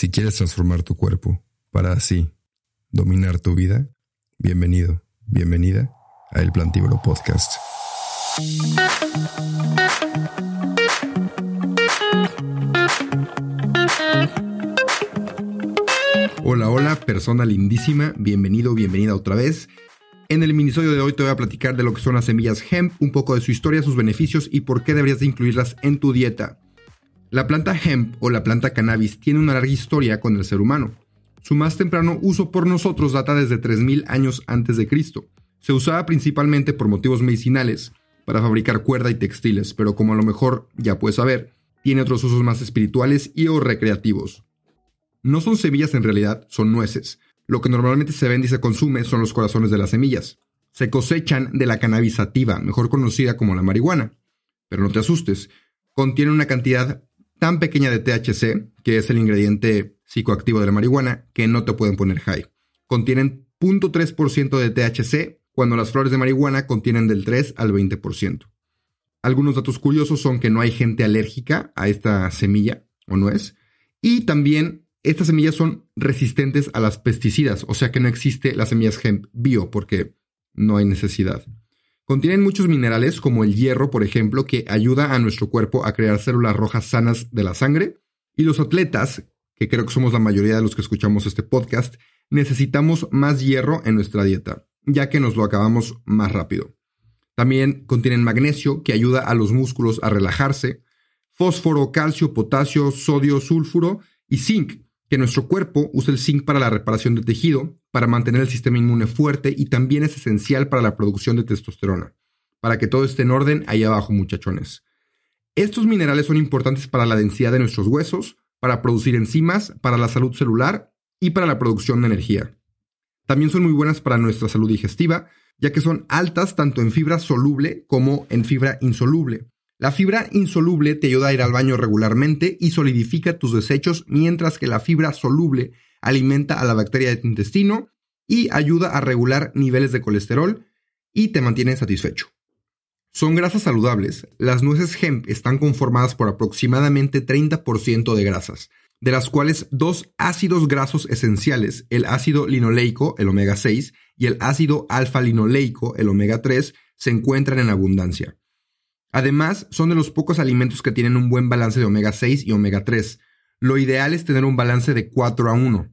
Si quieres transformar tu cuerpo para así dominar tu vida, bienvenido, bienvenida a El Plantíbulo Podcast. Hola, hola, persona lindísima, bienvenido, bienvenida otra vez. En el minisodio de hoy te voy a platicar de lo que son las semillas hemp, un poco de su historia, sus beneficios y por qué deberías de incluirlas en tu dieta. La planta hemp o la planta cannabis tiene una larga historia con el ser humano. Su más temprano uso por nosotros data desde 3000 años antes de Cristo. Se usaba principalmente por motivos medicinales, para fabricar cuerda y textiles, pero como a lo mejor ya puedes saber, tiene otros usos más espirituales y o recreativos. No son semillas en realidad, son nueces. Lo que normalmente se vende y se consume son los corazones de las semillas. Se cosechan de la cannabisativa, mejor conocida como la marihuana. Pero no te asustes, contiene una cantidad tan pequeña de THC, que es el ingrediente psicoactivo de la marihuana, que no te pueden poner high. Contienen 0.3% de THC, cuando las flores de marihuana contienen del 3 al 20%. Algunos datos curiosos son que no hay gente alérgica a esta semilla o nuez, y también estas semillas son resistentes a las pesticidas, o sea que no existe las semillas hemp bio porque no hay necesidad. Contienen muchos minerales como el hierro, por ejemplo, que ayuda a nuestro cuerpo a crear células rojas sanas de la sangre. Y los atletas, que creo que somos la mayoría de los que escuchamos este podcast, necesitamos más hierro en nuestra dieta, ya que nos lo acabamos más rápido. También contienen magnesio, que ayuda a los músculos a relajarse, fósforo, calcio, potasio, sodio, sulfuro y zinc, que nuestro cuerpo usa el zinc para la reparación de tejido, para mantener el sistema inmune fuerte y también es esencial para la producción de testosterona. Para que todo esté en orden ahí abajo, muchachones. Estos minerales son importantes para la densidad de nuestros huesos, para producir enzimas, para la salud celular y para la producción de energía. También son muy buenas para nuestra salud digestiva, ya que son altas tanto en fibra soluble como en fibra insoluble. La fibra insoluble te ayuda a ir al baño regularmente y solidifica tus desechos, mientras que la fibra soluble alimenta a la bacteria de tu intestino y ayuda a regular niveles de colesterol y te mantiene satisfecho. Son grasas saludables. Las nueces hemp están conformadas por aproximadamente 30% de grasas, de las cuales dos ácidos grasos esenciales, el ácido linoleico, el omega 6, y el ácido alfa-linoleico, el omega 3, se encuentran en abundancia. Además, son de los pocos alimentos que tienen un buen balance de omega 6 y omega 3. Lo ideal es tener un balance de 4 a 1,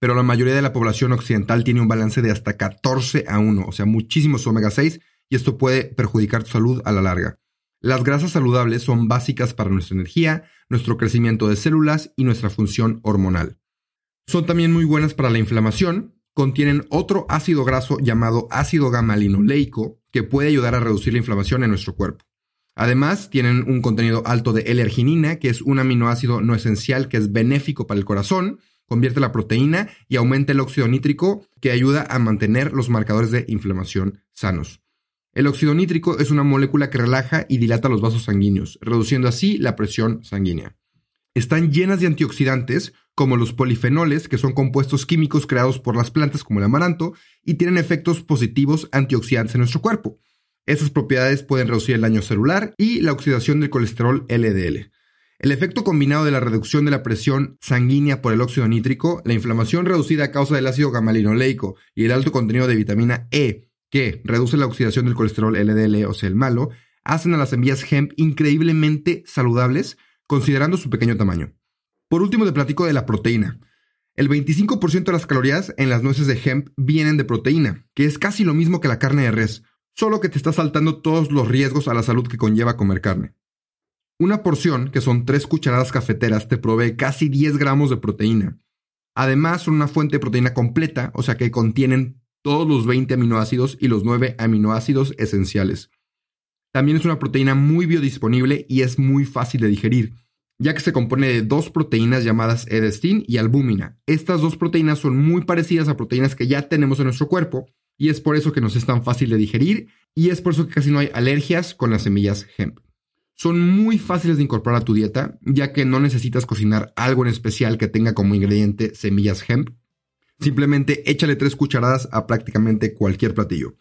pero la mayoría de la población occidental tiene un balance de hasta 14 a 1, o sea, muchísimos omega 6, y esto puede perjudicar tu salud a la larga. Las grasas saludables son básicas para nuestra energía, nuestro crecimiento de células y nuestra función hormonal. Son también muy buenas para la inflamación, contienen otro ácido graso llamado ácido gamma-linoleico que puede ayudar a reducir la inflamación en nuestro cuerpo. Además, tienen un contenido alto de L-arginina, que es un aminoácido no esencial que es benéfico para el corazón, convierte la proteína y aumenta el óxido nítrico, que ayuda a mantener los marcadores de inflamación sanos. El óxido nítrico es una molécula que relaja y dilata los vasos sanguíneos, reduciendo así la presión sanguínea. Están llenas de antioxidantes, como los polifenoles, que son compuestos químicos creados por las plantas como el amaranto, y tienen efectos positivos antioxidantes en nuestro cuerpo. Estas propiedades pueden reducir el daño celular y la oxidación del colesterol LDL. El efecto combinado de la reducción de la presión sanguínea por el óxido nítrico, la inflamación reducida a causa del ácido gamalinoleico y el alto contenido de vitamina E, que reduce la oxidación del colesterol LDL, o sea, el malo, hacen a las semillas hemp increíblemente saludables, considerando su pequeño tamaño. Por último, te platico de la proteína. El 25% de las calorías en las nueces de hemp vienen de proteína, que es casi lo mismo que la carne de res, solo que te está saltando todos los riesgos a la salud que conlleva comer carne. Una porción, que son 3 cucharadas cafeteras, te provee casi 10 gramos de proteína. Además, son una fuente de proteína completa, o sea que contienen todos los 20 aminoácidos y los 9 aminoácidos esenciales. También es una proteína muy biodisponible y es muy fácil de digerir, ya que se compone de dos proteínas llamadas edestin y albúmina. Estas dos proteínas son muy parecidas a proteínas que ya tenemos en nuestro cuerpo, y es por eso que nos es tan fácil de digerir y es por eso que casi no hay alergias con las semillas hemp. Son muy fáciles de incorporar a tu dieta, ya que no necesitas cocinar algo en especial que tenga como ingrediente semillas hemp. Simplemente échale tres cucharadas a prácticamente cualquier platillo,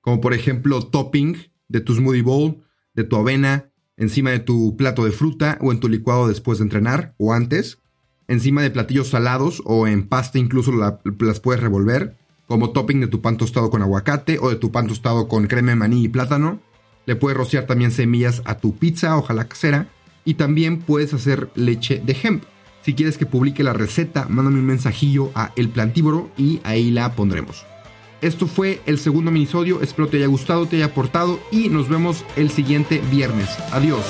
como por ejemplo topping de tu smoothie bowl, de tu avena, encima de tu plato de fruta o en tu licuado después de entrenar o antes. encima de platillos salados o en pasta incluso las puedes revolver, como topping de tu pan tostado con aguacate o de tu pan tostado con crema de maní y plátano. Le puedes rociar también semillas a tu pizza, ojalá casera, y también puedes hacer leche de hemp. Si quieres que publique la receta, mándame un mensajillo a El Plantívoro y ahí la pondremos. Esto fue el segundo minisodio, espero te haya gustado, te haya aportado y nos vemos el siguiente viernes. Adiós.